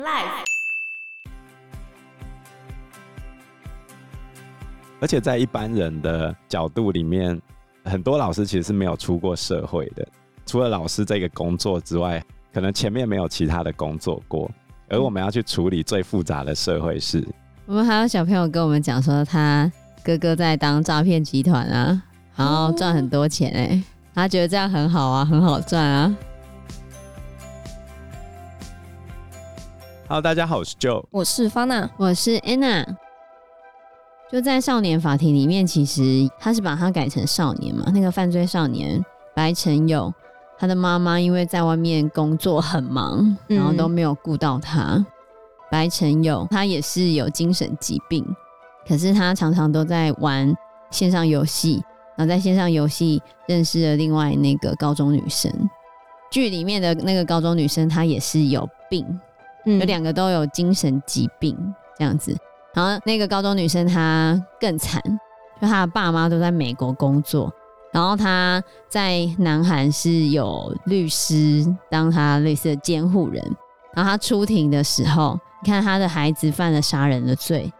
Life。而且在一般人的角度里面，很多老师其实是没有出过社会的。除了老师这个工作之外，可能前面没有其他的工作过。而我们要去处理最复杂的社会事。我们还有小朋友跟我们讲说，他哥哥在当诈骗集团啊，然后赚很多钱哎、欸，他觉得这样很好啊，很好赚啊。Hello，大家好，我是 Joe，我是 Fana，我是 Anna。就在少年法庭里面，其实他是把他改成少年嘛。那个犯罪少年白成友，他的妈妈因为在外面工作很忙，然后都没有顾到他。嗯、白成友他也是有精神疾病，可是他常常都在玩线上游戏，然后在线上游戏认识了另外那个高中女生。剧里面的那个高中女生，她也是有病，有两个都有精神疾病这样子。然后那个高中女生她更惨，就她的爸妈都在美国工作，然后她在南韩是有律师当她类似的监护人。然后她出庭的时候，你看她的孩子犯了杀人的罪，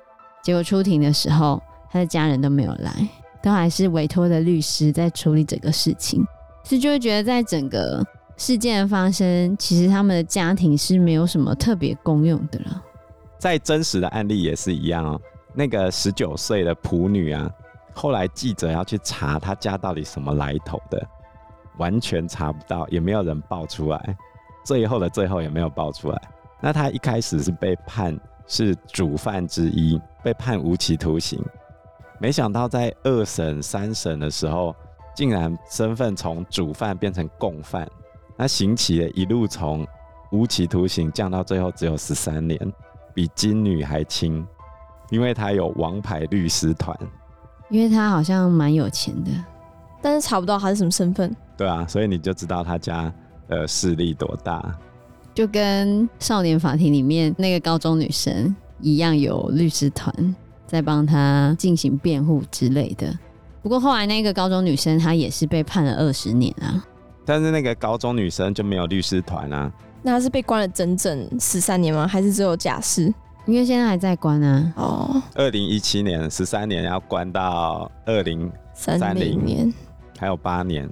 结果出庭的时候，她的家人都没有来，都还是委托的律师在处理整个事情。是就会觉得在整个事件的发生，其实他们的家庭是没有什么特别功用的了。在真实的案例也是一样哦。那个十九岁的仆女啊，后来记者要去查她家到底什么来头的，完全查不到，也没有人爆出来。最后的最后也没有爆出来。那她一开始是被判是主犯之一，被判无期徒刑。没想到在二审、三审的时候，竟然身份从主犯变成共犯，那刑期也一路从无期徒刑降到最后只有十三年。比金女还轻，因为他有王牌律师团，因为他好像蛮有钱的，但是查不到他是什么身份。对啊，所以你就知道他家的势力多大，就跟少年法庭里面那个高中女生一样，有律师团在帮他进行辩护之类的。不过后来那个高中女生她也是被判了二十年啊，但是那个高中女生就没有律师团啊。那她是被关了整整十三年吗？还是只有假释？因为现在还在关啊。哦，二零一七年十三年要关到二零三零年，还有八年。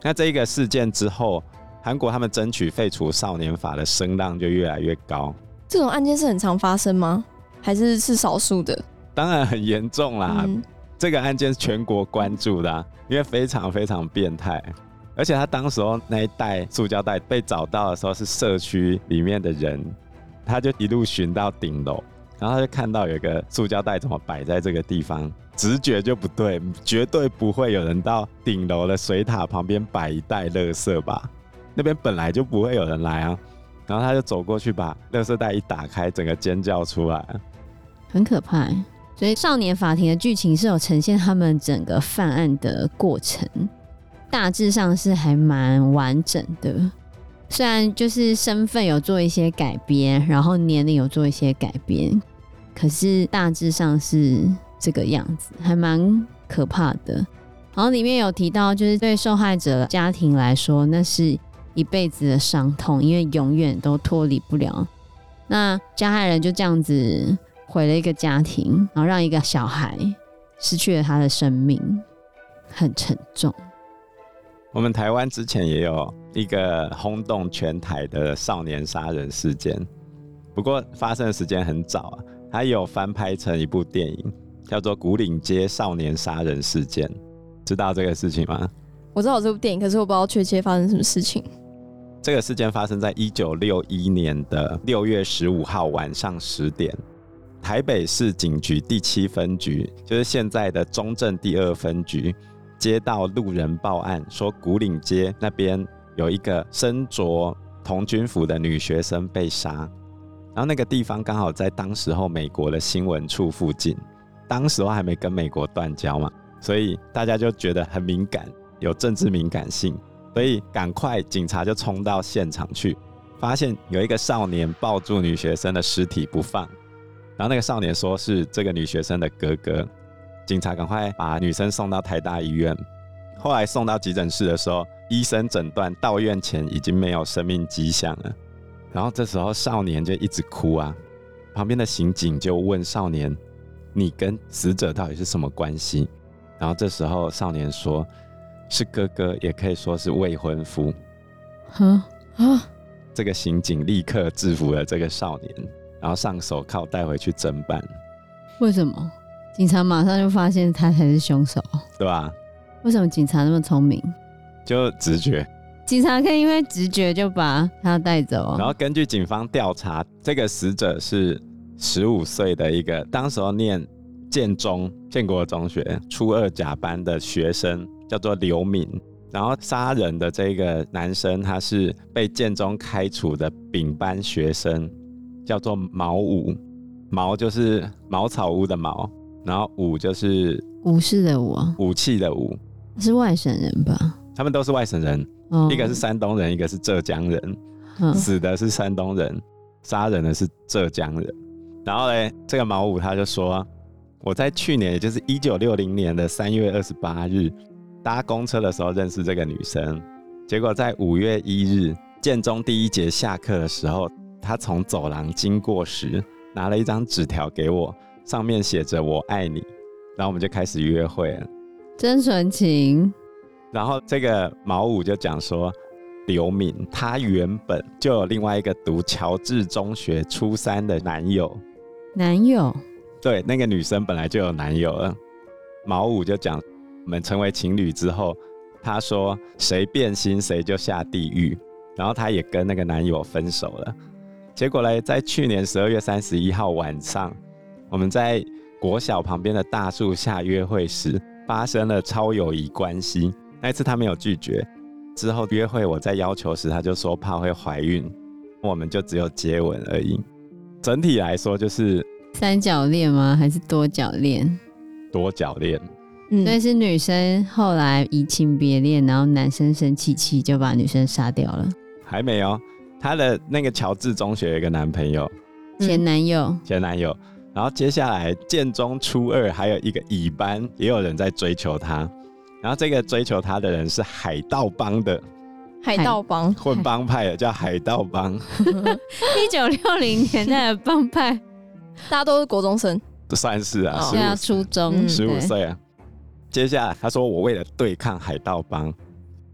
那这一个事件之后，韩国他们争取废除少年法的声浪就越来越高。这种案件是很常发生吗？还是是少数的？当然很严重啦。嗯、这个案件是全国关注的、啊，因为非常非常变态。而且他当时候那一袋塑胶袋被找到的时候，是社区里面的人，他就一路寻到顶楼，然后他就看到有一个塑胶袋怎么摆在这个地方，直觉就不对，绝对不会有人到顶楼的水塔旁边摆一袋垃圾吧？那边本来就不会有人来啊。然后他就走过去把垃圾袋一打开，整个尖叫出来，很可怕。所以少年法庭的剧情是有呈现他们整个犯案的过程。大致上是还蛮完整的，虽然就是身份有做一些改编，然后年龄有做一些改编，可是大致上是这个样子，还蛮可怕的。然后里面有提到，就是对受害者家庭来说，那是一辈子的伤痛，因为永远都脱离不了。那加害人就这样子毁了一个家庭，然后让一个小孩失去了他的生命，很沉重。我们台湾之前也有一个轰动全台的少年杀人事件，不过发生的时间很早啊，它有翻拍成一部电影，叫做《古岭街少年杀人事件》，知道这个事情吗？我知道这部电影，可是我不知道确切发生什么事情。这个事件发生在一九六一年的六月十五号晚上十点，台北市警局第七分局，就是现在的中正第二分局。接到路人报案说，古岭街那边有一个身着童军服的女学生被杀，然后那个地方刚好在当时候美国的新闻处附近，当时候还没跟美国断交嘛，所以大家就觉得很敏感，有政治敏感性，所以赶快警察就冲到现场去，发现有一个少年抱住女学生的尸体不放，然后那个少年说是这个女学生的哥哥。警察赶快把女生送到台大医院，后来送到急诊室的时候，医生诊断到院前已经没有生命迹象了。然后这时候少年就一直哭啊，旁边的刑警就问少年：“你跟死者到底是什么关系？”然后这时候少年说：“是哥哥，也可以说是未婚夫。”啊啊！这个刑警立刻制服了这个少年，然后上手铐带回去侦办。为什么？警察马上就发现他才是凶手，对吧？为什么警察那么聪明？就直觉。警察可以因为直觉就把他带走。然后根据警方调查，这个死者是十五岁的一个，当时候念建中建国中学初二甲班的学生，叫做刘敏。然后杀人的这个男生，他是被建中开除的丙班学生，叫做毛五。毛就是茅草屋的茅，然后武就是武士的武，武器的武。是外省人吧？他们都是外省人。一个是山东人，一个是浙江人，嗯、死的是山东人，杀人的是浙江人。然后嘞，这个毛武他就说，我在去年，也就是一九六零年的三月二十八日搭公车的时候认识这个女生，结果在五月一日建中第一节下课的时候，她从走廊经过时拿了一张纸条给我，上面写着“我爱你”，然后我们就开始约会了，真纯情。然后这个毛五就讲说，刘敏她原本就有另外一个读乔治中学初三的男友，男友，对，那个女生本来就有男友了。毛五就讲，我们成为情侣之后，他说谁变心谁就下地狱，然后他也跟那个男友分手了。结果嘞，在去年十二月三十一号晚上，我们在国小旁边的大树下约会时，发生了超友谊关系。那一次他没有拒绝，之后约会我在要求时，他就说怕会怀孕，我们就只有接吻而已。整体来说就是三角恋吗？还是多角恋？多角恋。嗯，所以是女生后来移情别恋，然后男生生气气就把女生杀掉了。还没有，她的那个乔治中学有一个男朋友，前男友，前男友。然后接下来建中初二还有一个乙班，也有人在追求他。然后这个追求他的人是海盗帮的，海盗帮混帮派的，叫海盗帮。一九六零年代的帮派，大家都是国中生，算是啊，现在初中十五岁啊。接下来他说，我为了对抗海盗帮，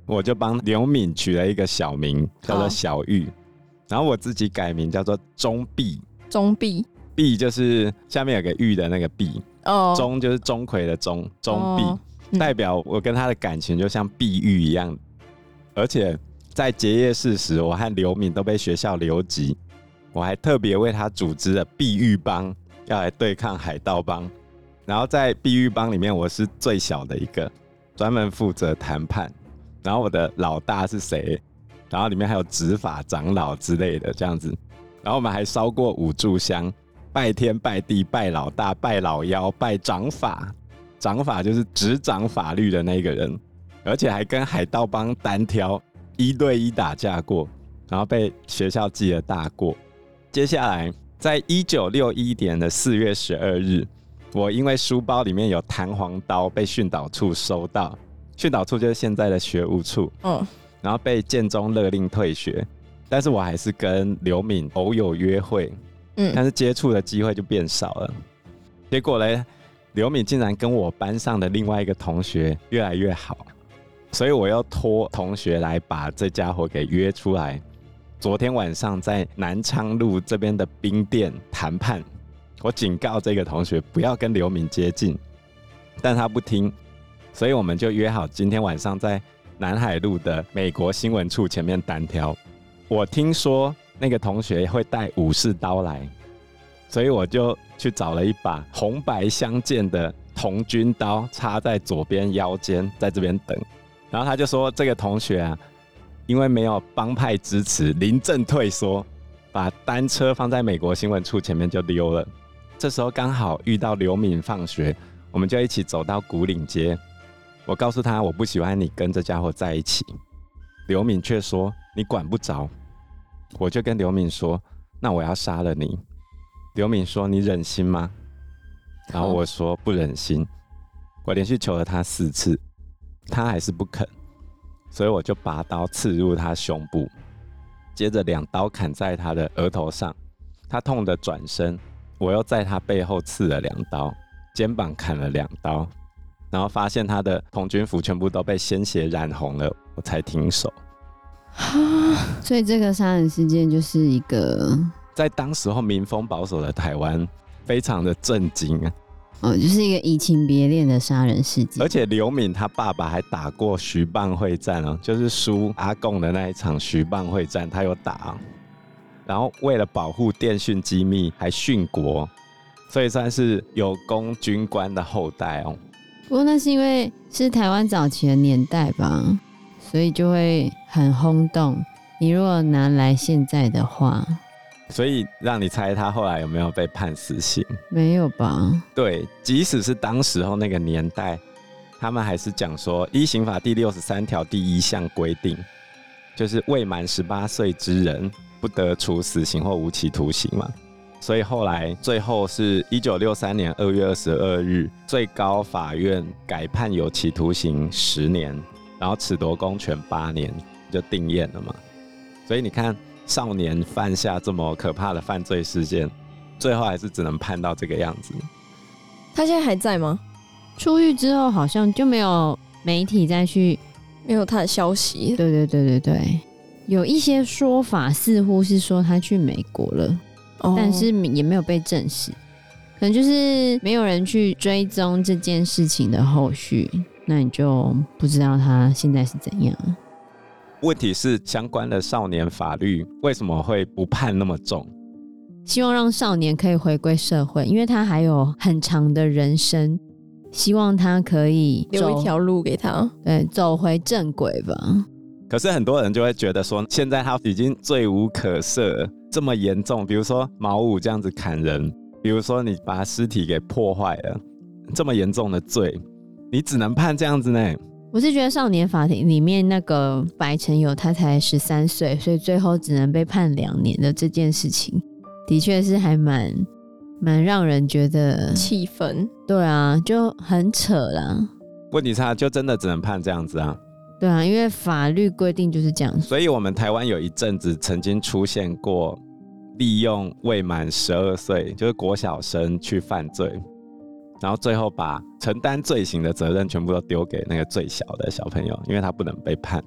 我就帮刘敏取了一个小名叫做小玉，然后我自己改名叫做钟碧。钟璧，璧就是下面有个玉的那个璧，哦，钟就是钟馗的钟，钟璧。代表我跟他的感情就像碧玉一样，而且在结业式时，我和刘敏都被学校留级，我还特别为他组织了碧玉帮，要来对抗海盗帮。然后在碧玉帮里面，我是最小的一个，专门负责谈判。然后我的老大是谁？然后里面还有执法长老之类的这样子。然后我们还烧过五炷香，拜天拜地拜老大拜老妖拜掌法。掌法就是执掌法律的那个人，而且还跟海盗帮单挑，一对一打架过，然后被学校记了大过。接下来，在一九六一年的四月十二日，我因为书包里面有弹簧刀被训导处收到，训导处就是现在的学务处，嗯，然后被建中勒令退学，但是我还是跟刘敏偶有约会，但是接触的机会就变少了。结果嘞？刘敏竟然跟我班上的另外一个同学越来越好，所以我要托同学来把这家伙给约出来。昨天晚上在南昌路这边的冰店谈判，我警告这个同学不要跟刘敏接近，但他不听，所以我们就约好今天晚上在南海路的美国新闻处前面单挑。我听说那个同学会带武士刀来。所以我就去找了一把红白相间的童军刀，插在左边腰间，在这边等。然后他就说：“这个同学啊，因为没有帮派支持，临阵退缩，把单车放在美国新闻处前面就溜了。这时候刚好遇到刘敏放学，我们就一起走到古岭街。我告诉他我不喜欢你跟这家伙在一起，刘敏却说你管不着。我就跟刘敏说：那我要杀了你。”刘敏说：“你忍心吗？”然后我说：“不忍心。”我连续求了他四次，他还是不肯，所以我就拔刀刺入他胸部。接着两刀砍在他的额头上，他痛得转身，我又在他背后刺了两刀，肩膀砍了两刀，然后发现他的童军服全部都被鲜血染红了，我才停手。所以这个杀人事件就是一个在当时候民风保守的台湾，非常的震惊啊。哦，就是一个移情别恋的杀人事件。而且刘敏他爸爸还打过徐蚌会战哦，就是输阿贡的那一场徐蚌会战，他有打。然后为了保护电讯机密，还殉国，所以算是有功军官的后代哦。不过那是因为是台湾早期的年代吧，所以就会很轰动。你如果拿来现在的话。所以让你猜他后来有没有被判死刑？没有吧？对，即使是当时候那个年代，他们还是讲说，一刑法第六十三条第一项规定，就是未满十八岁之人不得处死刑或无期徒刑嘛。所以后来最后是一九六三年二月二十二日，最高法院改判有期徒刑十年，然后褫夺公权八年，就定谳了嘛。所以你看。少年犯下这么可怕的犯罪事件，最后还是只能判到这个样子。他现在还在吗？出狱之后好像就没有媒体再去，没有他的消息。对对对对对，有一些说法似乎是说他去美国了，哦、但是也没有被证实，可能就是没有人去追踪这件事情的后续，那你就不知道他现在是怎样。问题是相关的少年法律为什么会不判那么重？希望让少年可以回归社会，因为他还有很长的人生，希望他可以留一条路给他，对，走回正轨吧。可是很多人就会觉得说，现在他已经罪无可赦，这么严重，比如说毛五这样子砍人，比如说你把尸体给破坏了，这么严重的罪，你只能判这样子呢？我是觉得少年法庭里面那个白成友他才十三岁，所以最后只能被判两年的这件事情，的确是还蛮蛮让人觉得气愤。对啊，就很扯啦。问题是他就真的只能判这样子啊？对啊，因为法律规定就是这样。所以我们台湾有一阵子曾经出现过利用未满十二岁，就是国小生去犯罪。然后最后把承担罪行的责任全部都丢给那个最小的小朋友，因为他不能被判。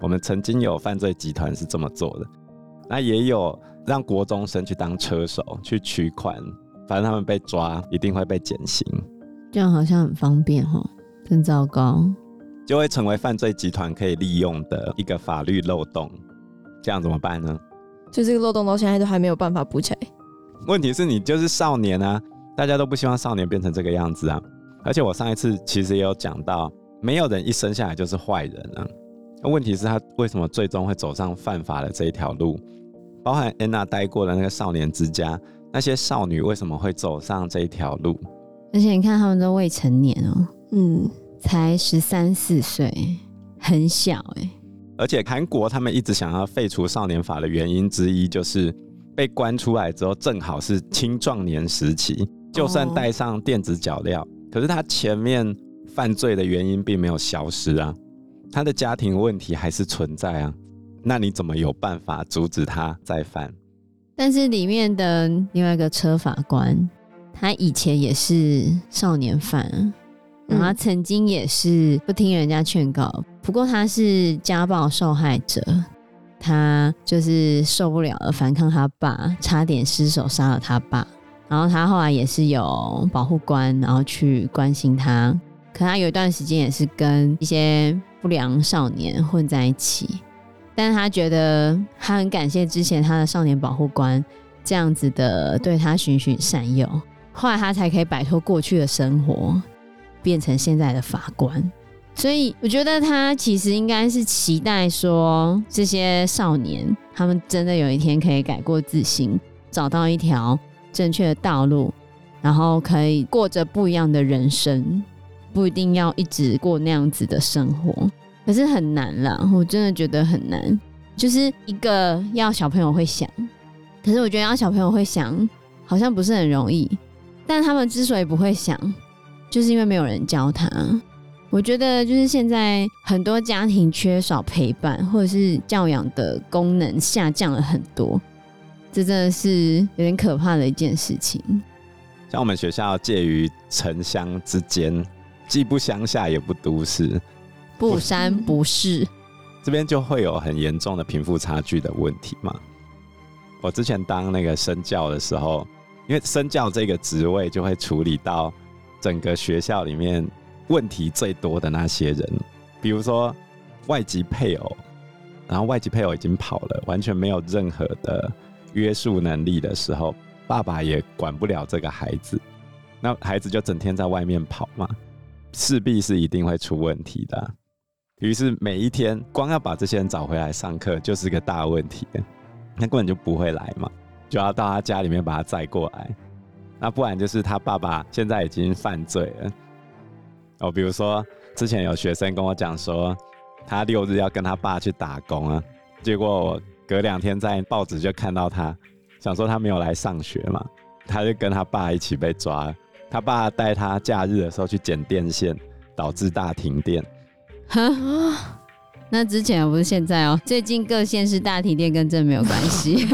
我们曾经有犯罪集团是这么做的，那也有让国中生去当车手去取款，反正他们被抓一定会被减刑。这样好像很方便哈，真糟糕，就会成为犯罪集团可以利用的一个法律漏洞。这样怎么办呢？就这个漏洞到现在都还没有办法补起来。问题是你就是少年啊。大家都不希望少年变成这个样子啊！而且我上一次其实也有讲到，没有人一生下来就是坏人啊。那问题是，他为什么最终会走上犯法的这一条路？包含安娜待过的那个少年之家，那些少女为什么会走上这一条路？而且你看，他们都未成年哦，嗯，才十三四岁，很小哎。而且韩国他们一直想要废除少年法的原因之一，就是被关出来之后，正好是青壮年时期。就算戴上电子脚镣，可是他前面犯罪的原因并没有消失啊，他的家庭问题还是存在啊，那你怎么有办法阻止他再犯？但是里面的另外一个车法官，他以前也是少年犯，然后他曾经也是不听人家劝告，不过他是家暴受害者，他就是受不了了，反抗他爸，差点失手杀了他爸。然后他后来也是有保护官，然后去关心他。可他有一段时间也是跟一些不良少年混在一起，但他觉得他很感谢之前他的少年保护官这样子的对他循循善诱，后来他才可以摆脱过去的生活，变成现在的法官。所以我觉得他其实应该是期待说，这些少年他们真的有一天可以改过自新，找到一条。正确的道路，然后可以过着不一样的人生，不一定要一直过那样子的生活，可是很难啦，我真的觉得很难。就是一个要小朋友会想，可是我觉得要小朋友会想，好像不是很容易。但他们之所以不会想，就是因为没有人教他。我觉得就是现在很多家庭缺少陪伴，或者是教养的功能下降了很多，这真的是有点可怕的一件事情。像我们学校介于城乡之间，既不乡下也不都市，不山不市，这边就会有很严重的贫富差距的问题嘛。我之前当那个生教的时候，因为生教这个职位就会处理到整个学校里面问题最多的那些人，比如说外籍配偶，然后外籍配偶已经跑了，完全没有任何的约束能力的时候。爸爸也管不了这个孩子，那孩子就整天在外面跑嘛，势必是一定会出问题的。于是每一天光要把这些人找回来上课就是个大问题，那根本就不会来嘛，就要到他家里面把他载过来。那不然就是他爸爸现在已经犯罪了。哦，比如说之前有学生跟我讲说，他六日要跟他爸去打工啊，结果我隔两天在报纸就看到他。想说他没有来上学嘛，他就跟他爸一起被抓。他爸带他假日的时候去剪电线，导致大停电。那之前不是现在哦，最近各县市大停电跟这没有关系。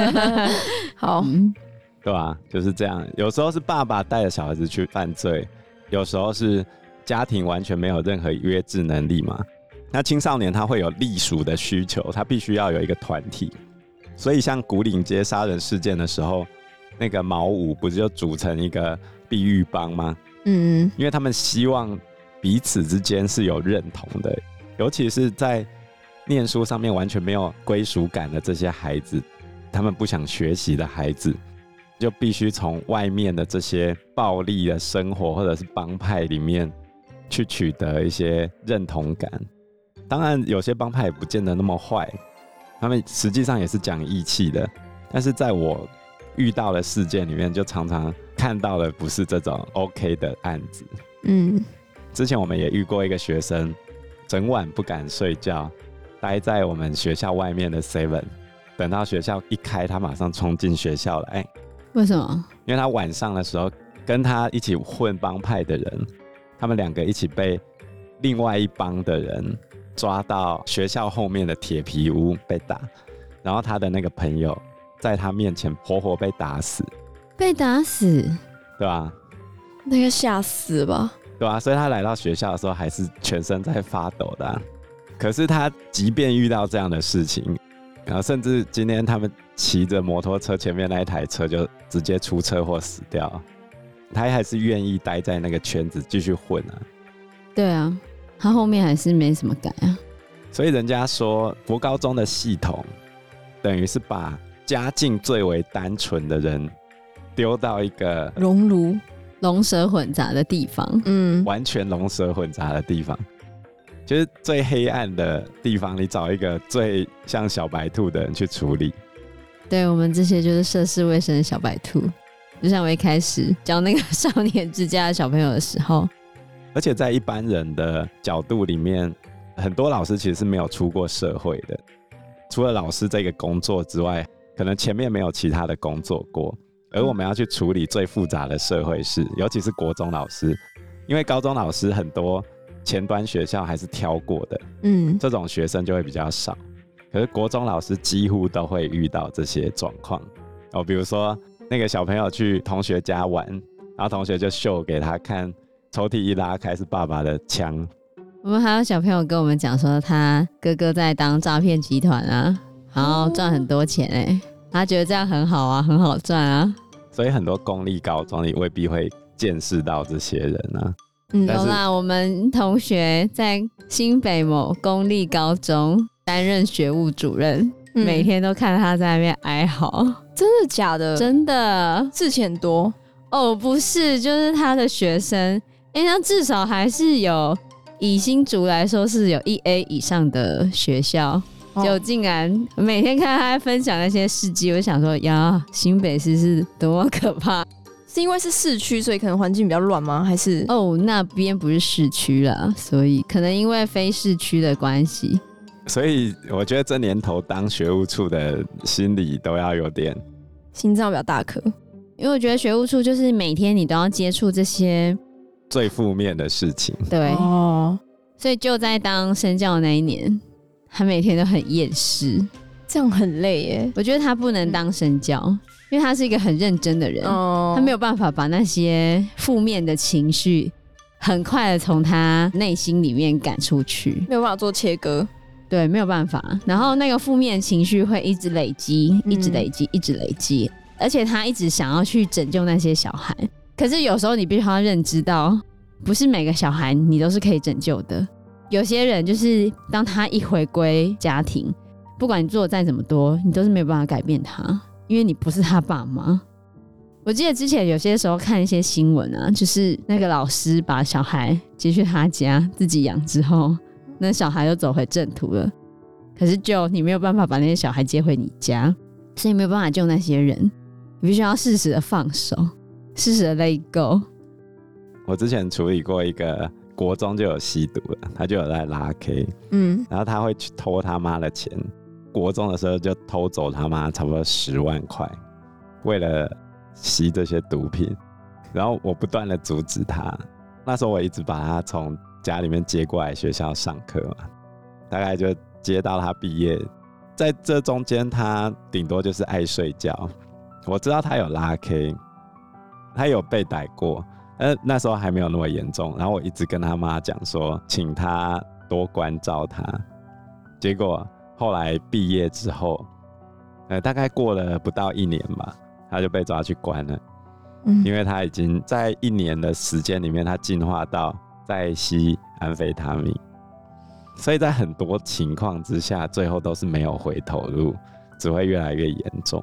好，嗯、对吧？就是这样。有时候是爸爸带着小孩子去犯罪，有时候是家庭完全没有任何约制能力嘛。那青少年他会有隶属的需求，他必须要有一个团体。所以，像古岭街杀人事件的时候，那个毛五不是就组成一个碧玉帮吗？嗯，因为他们希望彼此之间是有认同的，尤其是在念书上面完全没有归属感的这些孩子，他们不想学习的孩子，就必须从外面的这些暴力的生活或者是帮派里面去取得一些认同感。当然，有些帮派也不见得那么坏。他们实际上也是讲义气的，但是在我遇到的事件里面，就常常看到的不是这种 OK 的案子。嗯，之前我们也遇过一个学生，整晚不敢睡觉，待在我们学校外面的 Seven，等到学校一开，他马上冲进学校来。为什么？因为他晚上的时候跟他一起混帮派的人，他们两个一起被另外一帮的人。抓到学校后面的铁皮屋被打，然后他的那个朋友在他面前活活被打死，被打死，对吧？那个吓死吧，对吧？所以他来到学校的时候还是全身在发抖的啊。可是他即便遇到这样的事情，然后甚至今天他们骑着摩托车前面那一台车就直接出车祸死掉，他还是愿意待在那个圈子继续混啊。对啊。他后面还是没什么改啊，所以人家说国高中的系统等于是把家境最为单纯的人丢到一个熔炉、龙蛇混杂的地方，嗯，完全龙蛇混杂的地方，就是最黑暗的地方，你找一个最像小白兔的人去处理。对，我们这些就是涉世未深的小白兔，就像我一开始教那个少年之家的小朋友的时候。而且在一般人的角度里面，很多老师其实是没有出过社会的。除了老师这个工作之外，可能前面没有其他的工作过。而我们要去处理最复杂的社会事，尤其是国中老师，因为高中老师很多前端学校还是挑过的，嗯，这种学生就会比较少。可是国中老师几乎都会遇到这些状况哦，比如说那个小朋友去同学家玩，然后同学就秀给他看。抽屉一拉开是爸爸的枪。我们还有小朋友跟我们讲说，他哥哥在当诈骗集团啊，然后赚很多钱哎、欸，他觉得这样很好啊，很好赚啊。所以很多公立高中你未必会见识到这些人啊。嗯，有啦，我们同学在新北某公立高中担任学务主任，嗯、每天都看他在那边哀嚎。真的假的？真的，事情很多哦，不是，就是他的学生。哎，那至少还是有以新竹来说是有一 A 以上的学校，就、哦、竟然每天看他分享那些事迹，我就想说呀，新北市是多么可怕？是因为是市区，所以可能环境比较乱吗？还是哦，那边不是市区啦，所以可能因为非市区的关系。所以我觉得这年头当学务处的心理都要有点心脏比较大颗，因为我觉得学务处就是每天你都要接触这些。最负面的事情，对哦，所以就在当身教的那一年，他每天都很厌世，这样很累耶。我觉得他不能当身教，因为他是一个很认真的人，哦，他没有办法把那些负面的情绪很快的从他内心里面赶出去，没有办法做切割。对，没有办法。然后那个负面情绪会一直累积，一直累积，一直累积，而且他一直想要去拯救那些小孩。可是有时候你必须要认知到，不是每个小孩你都是可以拯救的。有些人就是当他一回归家庭，不管你做再怎么多，你都是没有办法改变他，因为你不是他爸妈。我记得之前有些时候看一些新闻啊，就是那个老师把小孩接去他家自己养之后，那小孩又走回正途了。可是就你没有办法把那些小孩接回你家，所以没有办法救那些人，你必须要适时的放手，适时的 let go。我之前处理过一个国中就有吸毒了，他就有在拉 K，嗯，然后他会去偷他妈的钱，国中的时候就偷走他妈差不多十万块，为了吸这些毒品，然后我不断的阻止他，那时候我一直把他从家里面接过来学校上课嘛，大概就接到他毕业，在这中间他顶多就是爱睡觉，我知道他有拉 K，他有被逮过。呃，那时候还没有那么严重，然后我一直跟他妈讲说，请他多关照他。结果后来毕业之后，呃，大概过了不到一年吧，他就被抓去关了。嗯，因为他已经在一年的时间里面，他进化到在吸安非他命，所以在很多情况之下，最后都是没有回头路，只会越来越严重。